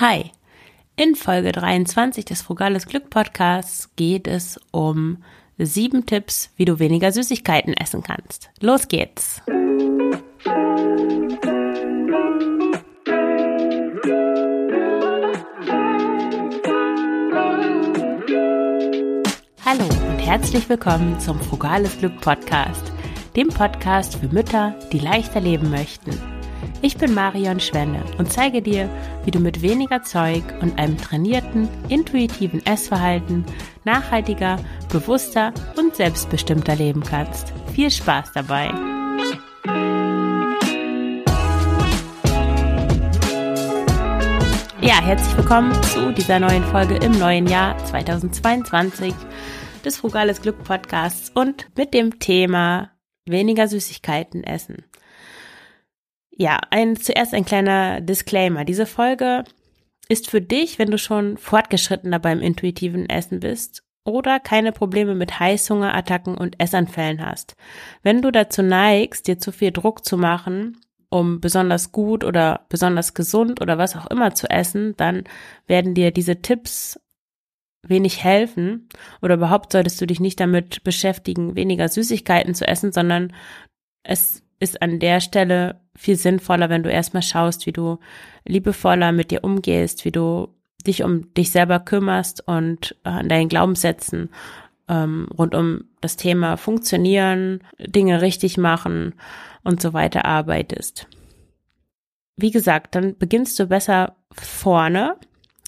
Hi! In Folge 23 des Frugales Glück Podcasts geht es um sieben Tipps, wie du weniger Süßigkeiten essen kannst. Los geht's! Hallo und herzlich willkommen zum Frugales Glück Podcast, dem Podcast für Mütter, die leichter leben möchten. Ich bin Marion Schwenne und zeige dir, wie du mit weniger Zeug und einem trainierten, intuitiven Essverhalten nachhaltiger, bewusster und selbstbestimmter leben kannst. Viel Spaß dabei! Ja, herzlich willkommen zu dieser neuen Folge im neuen Jahr 2022 des Frugales Glück Podcasts und mit dem Thema weniger Süßigkeiten essen. Ja, ein, zuerst ein kleiner Disclaimer. Diese Folge ist für dich, wenn du schon fortgeschrittener beim intuitiven Essen bist oder keine Probleme mit Heißhungerattacken und Essanfällen hast. Wenn du dazu neigst, dir zu viel Druck zu machen, um besonders gut oder besonders gesund oder was auch immer zu essen, dann werden dir diese Tipps wenig helfen oder überhaupt solltest du dich nicht damit beschäftigen, weniger Süßigkeiten zu essen, sondern es ist an der Stelle viel sinnvoller, wenn du erstmal schaust, wie du liebevoller mit dir umgehst, wie du dich um dich selber kümmerst und äh, an deinen Glaubenssätzen ähm, rund um das Thema Funktionieren, Dinge richtig machen und so weiter arbeitest. Wie gesagt, dann beginnst du besser vorne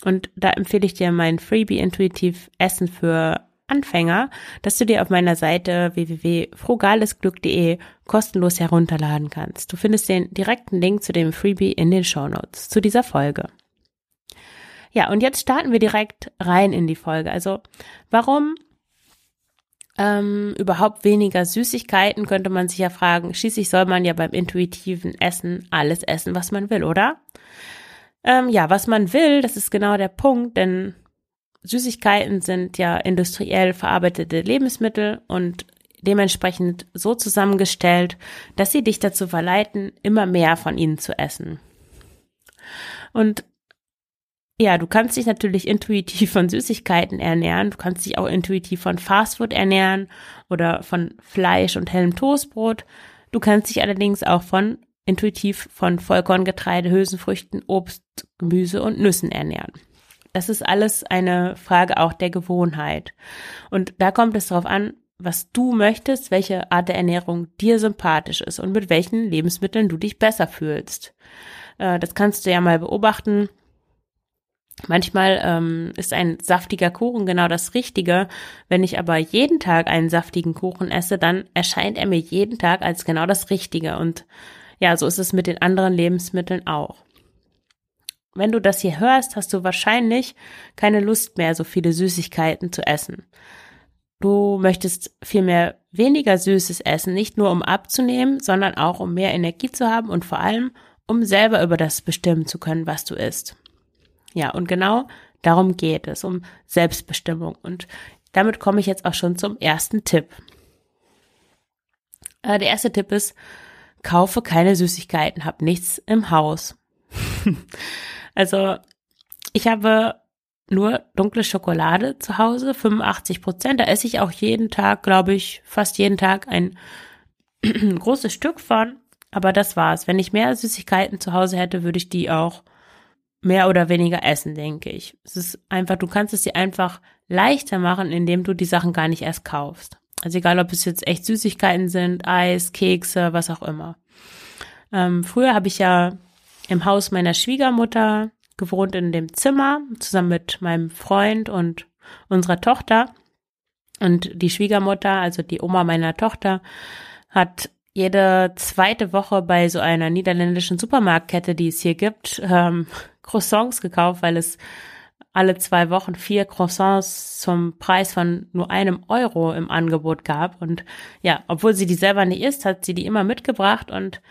und da empfehle ich dir mein Freebie Intuitiv Essen für Anfänger, dass du dir auf meiner Seite www.frugalesglück.de kostenlos herunterladen kannst. Du findest den direkten Link zu dem Freebie in den Show Notes zu dieser Folge. Ja, und jetzt starten wir direkt rein in die Folge. Also, warum ähm, überhaupt weniger Süßigkeiten, könnte man sich ja fragen. Schließlich soll man ja beim intuitiven Essen alles essen, was man will, oder? Ähm, ja, was man will, das ist genau der Punkt, denn Süßigkeiten sind ja industriell verarbeitete Lebensmittel und dementsprechend so zusammengestellt, dass sie dich dazu verleiten, immer mehr von ihnen zu essen. Und ja, du kannst dich natürlich intuitiv von Süßigkeiten ernähren, du kannst dich auch intuitiv von Fastfood ernähren oder von Fleisch und hellem Toastbrot. Du kannst dich allerdings auch von intuitiv von Vollkorngetreide, Hülsenfrüchten, Obst, Gemüse und Nüssen ernähren. Das ist alles eine Frage auch der Gewohnheit. Und da kommt es darauf an, was du möchtest, welche Art der Ernährung dir sympathisch ist und mit welchen Lebensmitteln du dich besser fühlst. Äh, das kannst du ja mal beobachten. Manchmal ähm, ist ein saftiger Kuchen genau das Richtige. Wenn ich aber jeden Tag einen saftigen Kuchen esse, dann erscheint er mir jeden Tag als genau das Richtige. Und ja, so ist es mit den anderen Lebensmitteln auch. Wenn du das hier hörst, hast du wahrscheinlich keine Lust mehr, so viele Süßigkeiten zu essen. Du möchtest vielmehr weniger Süßes essen, nicht nur um abzunehmen, sondern auch um mehr Energie zu haben und vor allem, um selber über das bestimmen zu können, was du isst. Ja, und genau darum geht es, um Selbstbestimmung. Und damit komme ich jetzt auch schon zum ersten Tipp. Äh, der erste Tipp ist, kaufe keine Süßigkeiten, hab nichts im Haus. Also ich habe nur dunkle Schokolade zu Hause, 85 Prozent. Da esse ich auch jeden Tag, glaube ich, fast jeden Tag ein großes Stück von. Aber das war's. Wenn ich mehr Süßigkeiten zu Hause hätte, würde ich die auch mehr oder weniger essen, denke ich. Es ist einfach, du kannst es dir einfach leichter machen, indem du die Sachen gar nicht erst kaufst. Also egal, ob es jetzt echt Süßigkeiten sind, Eis, Kekse, was auch immer. Ähm, früher habe ich ja im Haus meiner Schwiegermutter gewohnt in dem Zimmer zusammen mit meinem Freund und unserer Tochter. Und die Schwiegermutter, also die Oma meiner Tochter, hat jede zweite Woche bei so einer niederländischen Supermarktkette, die es hier gibt, ähm, Croissants gekauft, weil es alle zwei Wochen vier Croissants zum Preis von nur einem Euro im Angebot gab. Und ja, obwohl sie die selber nicht isst, hat sie die immer mitgebracht und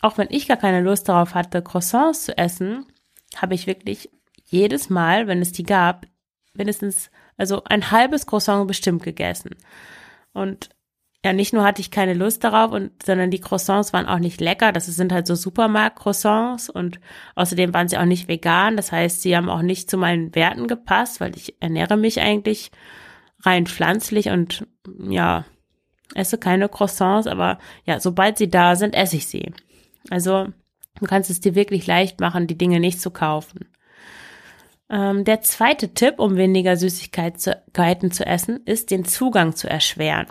auch wenn ich gar keine Lust darauf hatte, Croissants zu essen, habe ich wirklich jedes Mal, wenn es die gab, mindestens, also ein halbes Croissant bestimmt gegessen. Und ja, nicht nur hatte ich keine Lust darauf und, sondern die Croissants waren auch nicht lecker. Das sind halt so Supermarkt-Croissants und außerdem waren sie auch nicht vegan. Das heißt, sie haben auch nicht zu meinen Werten gepasst, weil ich ernähre mich eigentlich rein pflanzlich und ja, esse keine Croissants, aber ja, sobald sie da sind, esse ich sie. Also, du kannst es dir wirklich leicht machen, die Dinge nicht zu kaufen. Ähm, der zweite Tipp, um weniger Süßigkeiten zu essen, ist, den Zugang zu erschweren.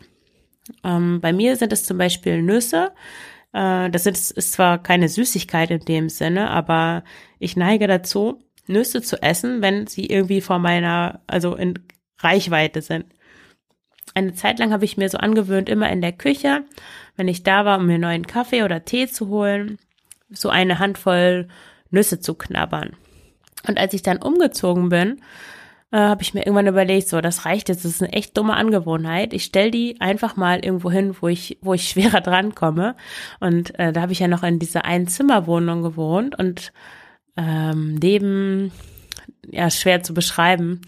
Ähm, bei mir sind es zum Beispiel Nüsse. Äh, das ist, ist zwar keine Süßigkeit in dem Sinne, aber ich neige dazu, Nüsse zu essen, wenn sie irgendwie vor meiner, also in Reichweite sind. Eine Zeit lang habe ich mir so angewöhnt, immer in der Küche, wenn ich da war, um mir neuen Kaffee oder Tee zu holen, so eine Handvoll Nüsse zu knabbern. Und als ich dann umgezogen bin, äh, habe ich mir irgendwann überlegt, so, das reicht jetzt, das ist eine echt dumme Angewohnheit. Ich stell die einfach mal irgendwo hin, wo ich, wo ich schwerer drankomme. Und äh, da habe ich ja noch in dieser Einzimmerwohnung gewohnt und ähm, neben, ja, schwer zu beschreiben.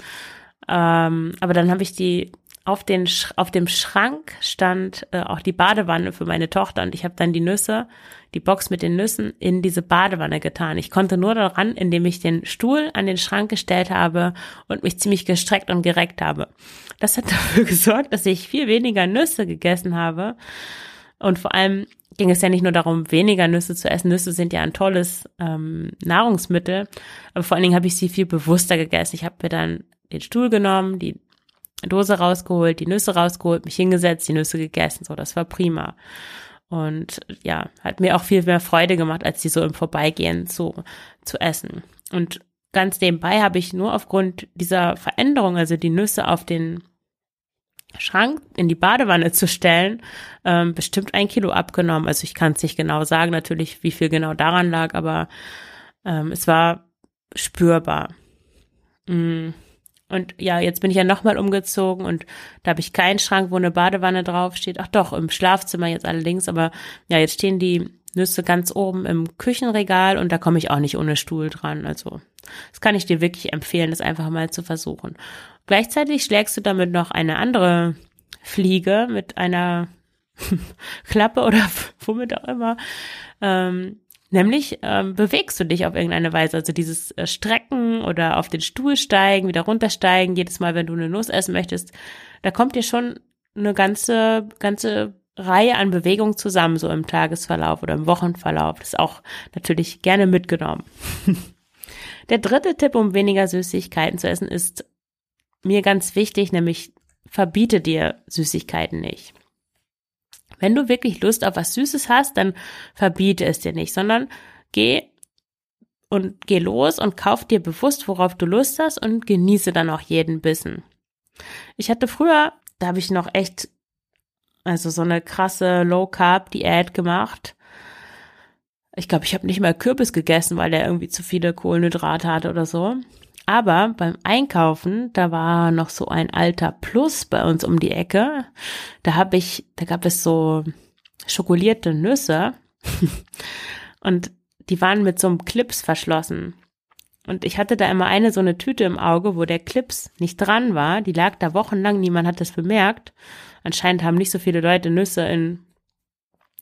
Ähm, aber dann habe ich die auf, den, auf dem Schrank stand äh, auch die Badewanne für meine Tochter und ich habe dann die Nüsse, die Box mit den Nüssen in diese Badewanne getan. Ich konnte nur daran, indem ich den Stuhl an den Schrank gestellt habe und mich ziemlich gestreckt und gereckt habe. Das hat dafür gesorgt, dass ich viel weniger Nüsse gegessen habe und vor allem ging es ja nicht nur darum, weniger Nüsse zu essen. Nüsse sind ja ein tolles ähm, Nahrungsmittel, aber vor allen Dingen habe ich sie viel bewusster gegessen. Ich habe mir dann den Stuhl genommen, die Dose rausgeholt, die Nüsse rausgeholt, mich hingesetzt, die Nüsse gegessen. So, das war prima. Und ja, hat mir auch viel mehr Freude gemacht, als die so im Vorbeigehen zu, zu essen. Und ganz nebenbei habe ich nur aufgrund dieser Veränderung, also die Nüsse auf den Schrank in die Badewanne zu stellen, ähm, bestimmt ein Kilo abgenommen. Also ich kann es nicht genau sagen, natürlich, wie viel genau daran lag, aber ähm, es war spürbar. Mm. Und ja, jetzt bin ich ja nochmal umgezogen und da habe ich keinen Schrank, wo eine Badewanne draufsteht. Ach doch, im Schlafzimmer jetzt allerdings, aber ja, jetzt stehen die Nüsse ganz oben im Küchenregal und da komme ich auch nicht ohne Stuhl dran. Also, das kann ich dir wirklich empfehlen, das einfach mal zu versuchen. Gleichzeitig schlägst du damit noch eine andere Fliege mit einer Klappe oder womit auch immer ähm, Nämlich ähm, bewegst du dich auf irgendeine Weise. Also dieses äh, Strecken oder auf den Stuhl steigen, wieder runtersteigen, jedes Mal, wenn du eine Nuss essen möchtest, da kommt dir schon eine ganze, ganze Reihe an Bewegungen zusammen, so im Tagesverlauf oder im Wochenverlauf. Das ist auch natürlich gerne mitgenommen. Der dritte Tipp, um weniger Süßigkeiten zu essen, ist mir ganz wichtig, nämlich verbiete dir Süßigkeiten nicht. Wenn du wirklich Lust auf was Süßes hast, dann verbiete es dir nicht, sondern geh und geh los und kauf dir bewusst, worauf du Lust hast und genieße dann auch jeden Bissen. Ich hatte früher, da habe ich noch echt, also so eine krasse Low-Carb-Diät gemacht. Ich glaube, ich habe nicht mal Kürbis gegessen, weil der irgendwie zu viele Kohlenhydrate hatte oder so. Aber beim Einkaufen, da war noch so ein alter Plus bei uns um die Ecke. Da habe ich, da gab es so schokolierte Nüsse und die waren mit so einem Clips verschlossen. Und ich hatte da immer eine so eine Tüte im Auge, wo der Clips nicht dran war. Die lag da wochenlang, niemand hat das bemerkt. Anscheinend haben nicht so viele Leute Nüsse in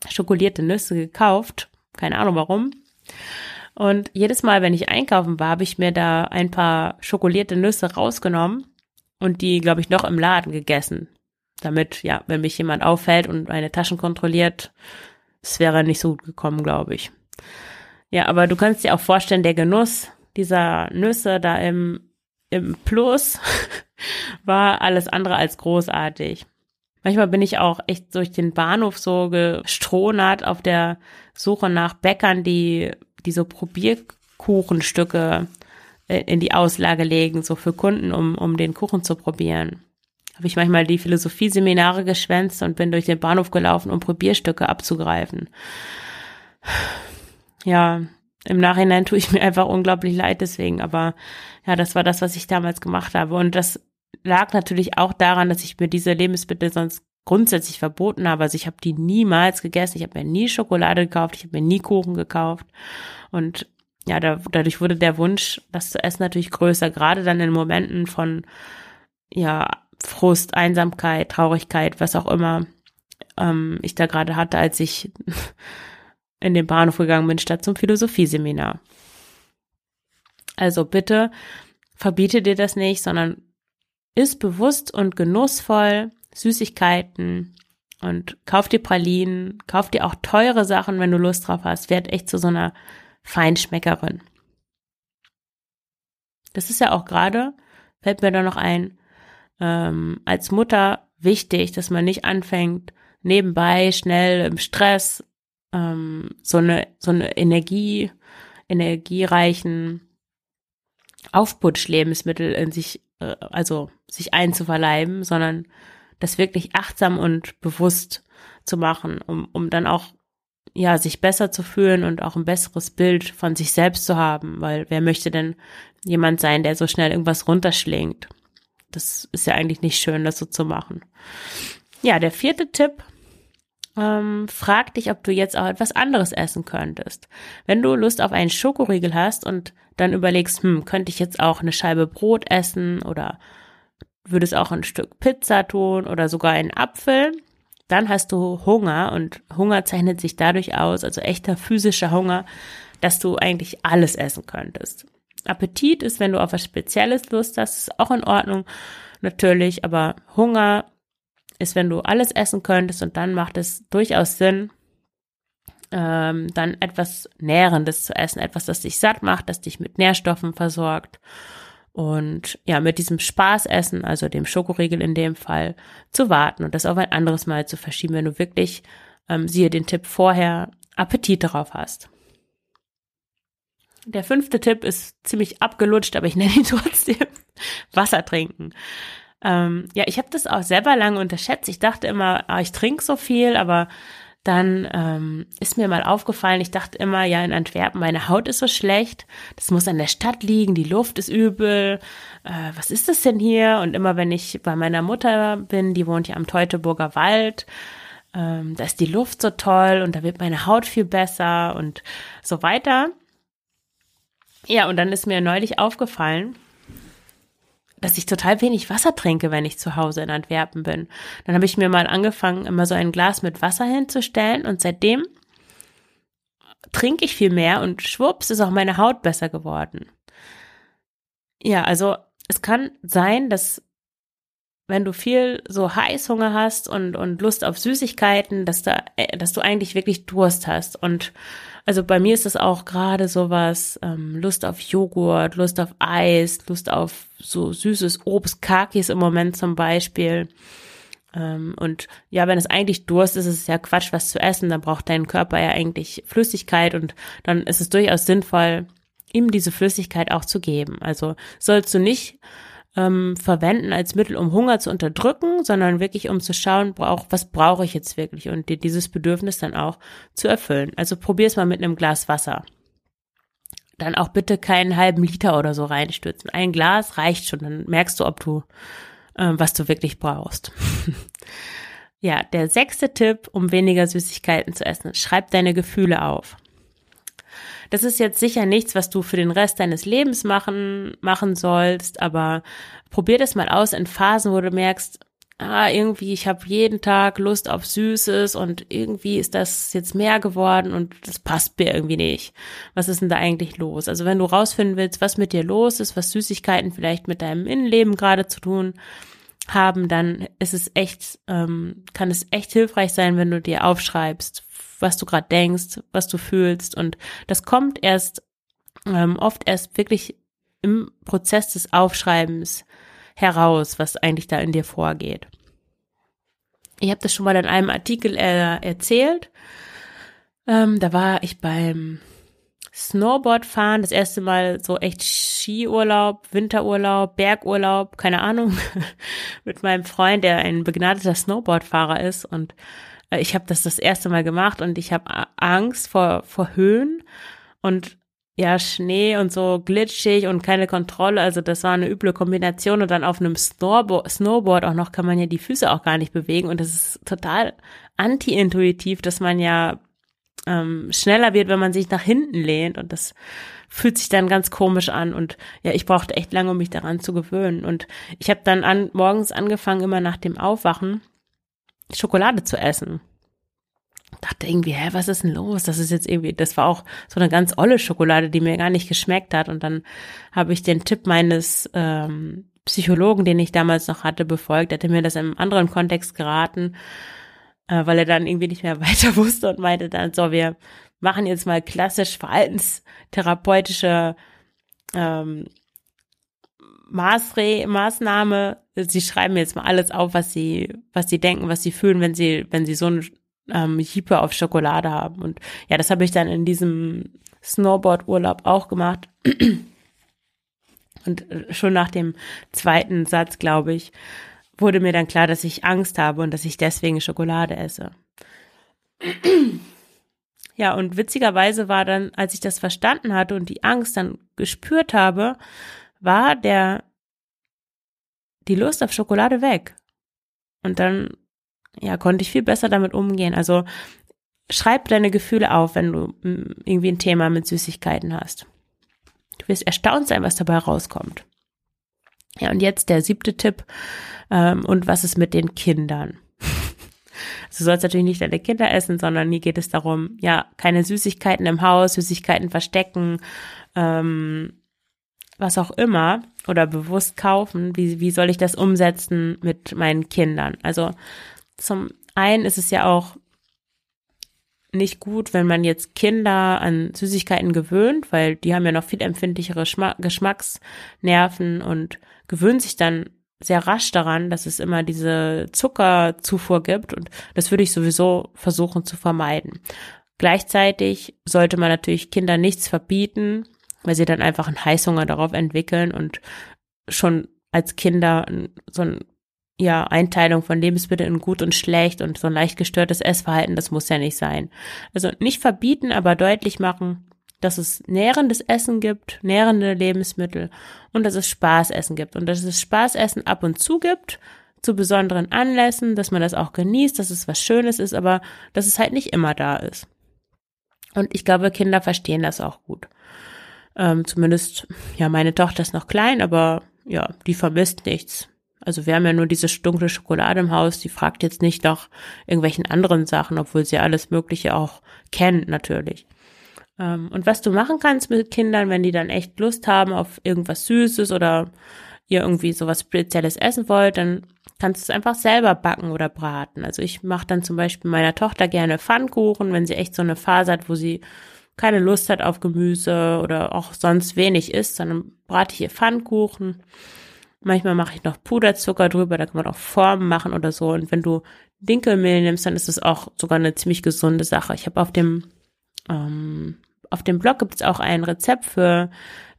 schokolierte Nüsse gekauft. Keine Ahnung warum. Und jedes Mal, wenn ich einkaufen war, habe ich mir da ein paar schokolierte Nüsse rausgenommen und die, glaube ich, noch im Laden gegessen. Damit, ja, wenn mich jemand auffällt und meine Taschen kontrolliert, es wäre nicht so gut gekommen, glaube ich. Ja, aber du kannst dir auch vorstellen, der Genuss dieser Nüsse da im, im Plus war alles andere als großartig. Manchmal bin ich auch echt durch den Bahnhof so gestronert auf der Suche nach Bäckern, die die so Probierkuchenstücke äh, in die Auslage legen, so für Kunden, um, um den Kuchen zu probieren. Habe ich manchmal die Philosophieseminare geschwänzt und bin durch den Bahnhof gelaufen, um Probierstücke abzugreifen. Ja, im Nachhinein tue ich mir einfach unglaublich leid deswegen, aber ja, das war das, was ich damals gemacht habe. Und das lag natürlich auch daran, dass ich mir diese Lebensmittel sonst grundsätzlich verboten habe. Also ich habe die niemals gegessen. Ich habe mir nie Schokolade gekauft. Ich habe mir nie Kuchen gekauft. Und ja, da, dadurch wurde der Wunsch, das zu essen, natürlich größer. Gerade dann in Momenten von ja Frust, Einsamkeit, Traurigkeit, was auch immer. ähm, ich da gerade hatte, als ich in den Bahnhof gegangen bin, statt zum Philosophieseminar. Also bitte verbiete dir das nicht, sondern ist bewusst und genussvoll Süßigkeiten und kauf dir Pralinen, kauf dir auch teure Sachen, wenn du Lust drauf hast. Werd echt zu so einer Feinschmeckerin. Das ist ja auch gerade, fällt mir da noch ein, ähm, als Mutter wichtig, dass man nicht anfängt, nebenbei schnell im Stress ähm, so eine so eine Energie energiereichen Aufputsch-Lebensmittel in sich, äh, also sich einzuverleiben, sondern das wirklich achtsam und bewusst zu machen, um, um dann auch ja, sich besser zu fühlen und auch ein besseres Bild von sich selbst zu haben, weil wer möchte denn jemand sein, der so schnell irgendwas runterschlingt? Das ist ja eigentlich nicht schön, das so zu machen. Ja, der vierte Tipp, ähm, frag dich, ob du jetzt auch etwas anderes essen könntest. Wenn du Lust auf einen Schokoriegel hast und dann überlegst, hm, könnte ich jetzt auch eine Scheibe Brot essen oder würdest auch ein Stück Pizza tun oder sogar einen Apfel, dann hast du Hunger und Hunger zeichnet sich dadurch aus, also echter physischer Hunger, dass du eigentlich alles essen könntest. Appetit ist, wenn du auf was Spezielles Lust hast, ist auch in Ordnung, natürlich, aber Hunger ist, wenn du alles essen könntest und dann macht es durchaus Sinn, ähm, dann etwas Nährendes zu essen, etwas, das dich satt macht, das dich mit Nährstoffen versorgt und ja, mit diesem Spaßessen, also dem Schokoriegel in dem Fall, zu warten und das auf ein anderes Mal zu verschieben, wenn du wirklich, ähm, siehe den Tipp vorher, Appetit darauf hast. Der fünfte Tipp ist ziemlich abgelutscht, aber ich nenne ihn trotzdem Wasser trinken. Ähm, ja, ich habe das auch selber lange unterschätzt. Ich dachte immer, ah, ich trinke so viel, aber dann ähm, ist mir mal aufgefallen, ich dachte immer, ja, in Antwerpen, meine Haut ist so schlecht, das muss an der Stadt liegen, die Luft ist übel, äh, was ist das denn hier? Und immer wenn ich bei meiner Mutter bin, die wohnt ja am Teutoburger Wald, ähm, da ist die Luft so toll und da wird meine Haut viel besser und so weiter. Ja, und dann ist mir neulich aufgefallen, dass ich total wenig Wasser trinke, wenn ich zu Hause in Antwerpen bin. Dann habe ich mir mal angefangen, immer so ein Glas mit Wasser hinzustellen und seitdem trinke ich viel mehr und schwupps ist auch meine Haut besser geworden. Ja, also es kann sein, dass wenn du viel so Heißhunger hast und, und Lust auf Süßigkeiten, dass, da, äh, dass du eigentlich wirklich Durst hast. Und also bei mir ist das auch gerade sowas, ähm, Lust auf Joghurt, Lust auf Eis, Lust auf so süßes Obst, Kakis im Moment zum Beispiel. Ähm, und ja, wenn es eigentlich Durst ist, ist es ja Quatsch, was zu essen. Dann braucht dein Körper ja eigentlich Flüssigkeit und dann ist es durchaus sinnvoll, ihm diese Flüssigkeit auch zu geben. Also sollst du nicht ähm, verwenden als Mittel, um Hunger zu unterdrücken, sondern wirklich um zu schauen, brauch, was brauche ich jetzt wirklich und dir dieses Bedürfnis dann auch zu erfüllen. Also probier es mal mit einem Glas Wasser. Dann auch bitte keinen halben Liter oder so reinstürzen. Ein Glas reicht schon, dann merkst du, ob du, äh, was du wirklich brauchst. ja, der sechste Tipp, um weniger Süßigkeiten zu essen. Schreib deine Gefühle auf. Das ist jetzt sicher nichts, was du für den Rest deines Lebens machen, machen sollst, aber probier das mal aus in Phasen, wo du merkst, ah, irgendwie, ich habe jeden Tag Lust auf Süßes und irgendwie ist das jetzt mehr geworden und das passt mir irgendwie nicht. Was ist denn da eigentlich los? Also wenn du rausfinden willst, was mit dir los ist, was Süßigkeiten vielleicht mit deinem Innenleben gerade zu tun haben, dann ist es echt, ähm, kann es echt hilfreich sein, wenn du dir aufschreibst, was du gerade denkst, was du fühlst. Und das kommt erst ähm, oft erst wirklich im Prozess des Aufschreibens heraus, was eigentlich da in dir vorgeht. Ich habe das schon mal in einem Artikel äh, erzählt. Ähm, da war ich beim Snowboardfahren, das erste Mal so echt Skiurlaub, Winterurlaub, Bergurlaub, keine Ahnung, mit meinem Freund, der ein begnadeter Snowboardfahrer ist und ich habe das das erste Mal gemacht und ich habe Angst vor, vor Höhen und ja, Schnee und so glitschig und keine Kontrolle. Also das war eine üble Kombination. Und dann auf einem Snowboard, Snowboard auch noch kann man ja die Füße auch gar nicht bewegen. Und das ist total anti-intuitiv, dass man ja ähm, schneller wird, wenn man sich nach hinten lehnt. Und das fühlt sich dann ganz komisch an. Und ja, ich brauchte echt lange, um mich daran zu gewöhnen. Und ich habe dann an, morgens angefangen, immer nach dem Aufwachen Schokolade zu essen. Dachte irgendwie, hä, was ist denn los? Das ist jetzt irgendwie, das war auch so eine ganz olle Schokolade, die mir gar nicht geschmeckt hat. Und dann habe ich den Tipp meines ähm, Psychologen, den ich damals noch hatte, befolgt. Er hatte mir das in einem anderen Kontext geraten, äh, weil er dann irgendwie nicht mehr weiter wusste und meinte dann, so, wir machen jetzt mal klassisch verhaltenstherapeutische ähm, Maßre Maßnahme. Sie schreiben jetzt mal alles auf, was sie, was sie denken, was sie fühlen, wenn sie, wenn sie so ein ähm, Hiepe auf Schokolade haben. Und ja, das habe ich dann in diesem Snowboard-Urlaub auch gemacht. Und äh, schon nach dem zweiten Satz, glaube ich, wurde mir dann klar, dass ich Angst habe und dass ich deswegen Schokolade esse. Ja, und witzigerweise war dann, als ich das verstanden hatte und die Angst dann gespürt habe, war der, die Lust auf Schokolade weg. Und dann, ja, konnte ich viel besser damit umgehen. Also, schreib deine Gefühle auf, wenn du mm, irgendwie ein Thema mit Süßigkeiten hast. Du wirst erstaunt sein, was dabei rauskommt. Ja, und jetzt der siebte Tipp. Ähm, und was ist mit den Kindern? Du sollst natürlich nicht deine Kinder essen, sondern hier geht es darum, ja, keine Süßigkeiten im Haus, Süßigkeiten verstecken, ähm, was auch immer oder bewusst kaufen. Wie, wie soll ich das umsetzen mit meinen Kindern? Also zum einen ist es ja auch nicht gut, wenn man jetzt Kinder an Süßigkeiten gewöhnt, weil die haben ja noch viel empfindlichere Schma Geschmacksnerven und gewöhnt sich dann sehr rasch daran, dass es immer diese Zuckerzufuhr gibt und das würde ich sowieso versuchen zu vermeiden. Gleichzeitig sollte man natürlich Kinder nichts verbieten, weil sie dann einfach einen Heißhunger darauf entwickeln und schon als Kinder so ein ja, Einteilung von Lebensmitteln in gut und schlecht und so ein leicht gestörtes Essverhalten, das muss ja nicht sein. Also nicht verbieten, aber deutlich machen, dass es nährendes Essen gibt, nährende Lebensmittel und dass es Spaßessen gibt und dass es Spaßessen ab und zu gibt, zu besonderen Anlässen, dass man das auch genießt, dass es was Schönes ist, aber dass es halt nicht immer da ist. Und ich glaube, Kinder verstehen das auch gut. Ähm, zumindest, ja, meine Tochter ist noch klein, aber ja, die vermisst nichts. Also wir haben ja nur diese dunkle Schokolade im Haus, die fragt jetzt nicht nach irgendwelchen anderen Sachen, obwohl sie alles Mögliche auch kennt natürlich. Ähm, und was du machen kannst mit Kindern, wenn die dann echt Lust haben auf irgendwas Süßes oder ihr irgendwie sowas Spezielles essen wollt, dann kannst du es einfach selber backen oder braten. Also ich mache dann zum Beispiel meiner Tochter gerne Pfannkuchen, wenn sie echt so eine Phase hat, wo sie keine Lust hat auf Gemüse oder auch sonst wenig isst, dann brate ich ihr Pfannkuchen Manchmal mache ich noch Puderzucker drüber, da kann man auch Formen machen oder so. Und wenn du Dinkelmehl nimmst, dann ist es auch sogar eine ziemlich gesunde Sache. Ich habe auf dem ähm, auf dem Blog gibt es auch ein Rezept für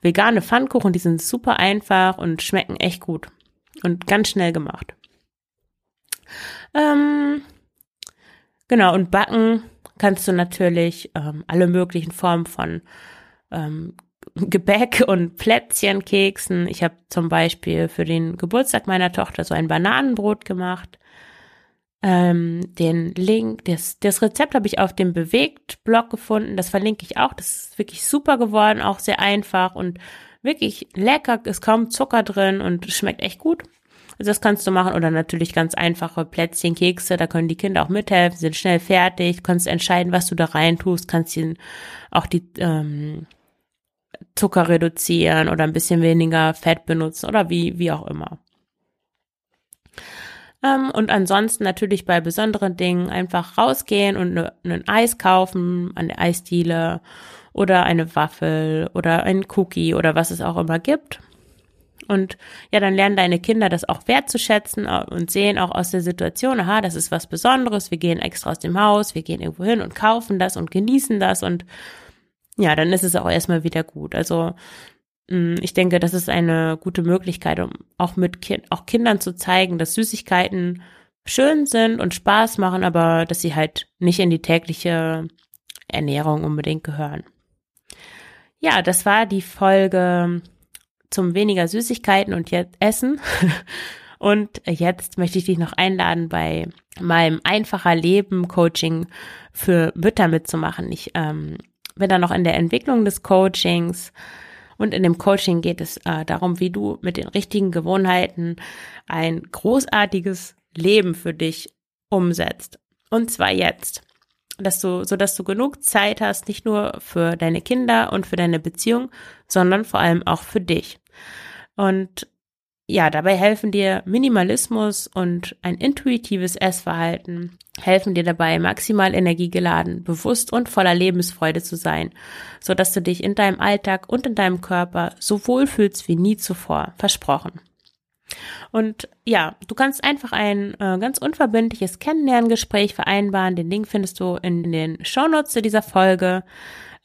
vegane Pfannkuchen. Die sind super einfach und schmecken echt gut und ganz schnell gemacht. Ähm, genau und backen kannst du natürlich ähm, alle möglichen Formen von ähm, Gebäck und Plätzchen, Keksen. Ich habe zum Beispiel für den Geburtstag meiner Tochter so ein Bananenbrot gemacht. Ähm, den Link, das, das Rezept habe ich auf dem Bewegt-Blog gefunden. Das verlinke ich auch. Das ist wirklich super geworden, auch sehr einfach und wirklich lecker. Ist kaum Zucker drin und schmeckt echt gut. Also das kannst du machen oder natürlich ganz einfache Plätzchen, Kekse, da können die Kinder auch mithelfen, sind schnell fertig, kannst entscheiden, was du da rein tust, kannst ihnen auch die ähm, Zucker reduzieren oder ein bisschen weniger Fett benutzen oder wie, wie auch immer. Ähm, und ansonsten natürlich bei besonderen Dingen einfach rausgehen und ne, ein Eis kaufen an der Eisdiele oder eine Waffel oder ein Cookie oder was es auch immer gibt. Und ja, dann lernen deine Kinder das auch wertzuschätzen und sehen auch aus der Situation, aha, das ist was Besonderes, wir gehen extra aus dem Haus, wir gehen irgendwo hin und kaufen das und genießen das und ja, dann ist es auch erstmal wieder gut. Also mm, ich denke, das ist eine gute Möglichkeit, um auch mit kind, auch Kindern zu zeigen, dass Süßigkeiten schön sind und Spaß machen, aber dass sie halt nicht in die tägliche Ernährung unbedingt gehören. Ja, das war die Folge zum weniger Süßigkeiten und jetzt Essen. Und jetzt möchte ich dich noch einladen, bei meinem einfacher Leben Coaching für Mütter mitzumachen. Ich ähm, bin dann noch in der Entwicklung des Coachings. Und in dem Coaching geht es äh, darum, wie du mit den richtigen Gewohnheiten ein großartiges Leben für dich umsetzt. Und zwar jetzt. Dass du, so dass du genug Zeit hast, nicht nur für deine Kinder und für deine Beziehung, sondern vor allem auch für dich. Und ja, dabei helfen dir Minimalismus und ein intuitives Essverhalten, helfen dir dabei, maximal energiegeladen, bewusst und voller Lebensfreude zu sein, so dass du dich in deinem Alltag und in deinem Körper so wohl fühlst wie nie zuvor. Versprochen. Und ja, du kannst einfach ein äh, ganz unverbindliches Kennenlerngespräch vereinbaren. Den Link findest du in den Shownotes zu dieser Folge.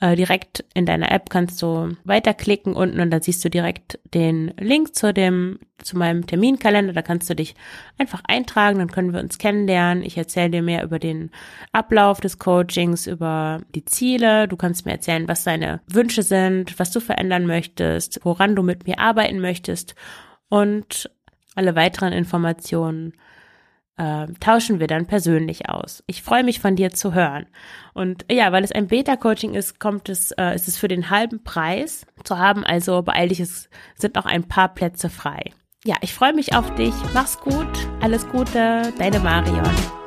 Äh, direkt in deiner App kannst du weiterklicken unten und dann siehst du direkt den Link zu dem, zu meinem Terminkalender. Da kannst du dich einfach eintragen, dann können wir uns kennenlernen. Ich erzähle dir mehr über den Ablauf des Coachings, über die Ziele. Du kannst mir erzählen, was deine Wünsche sind, was du verändern möchtest, woran du mit mir arbeiten möchtest und alle weiteren Informationen äh, tauschen wir dann persönlich aus. Ich freue mich von dir zu hören. Und ja, weil es ein Beta-Coaching ist, kommt es, äh, ist es für den halben Preis zu haben. Also beeil dich, es sind noch ein paar Plätze frei. Ja, ich freue mich auf dich. Mach's gut. Alles Gute. Deine Marion.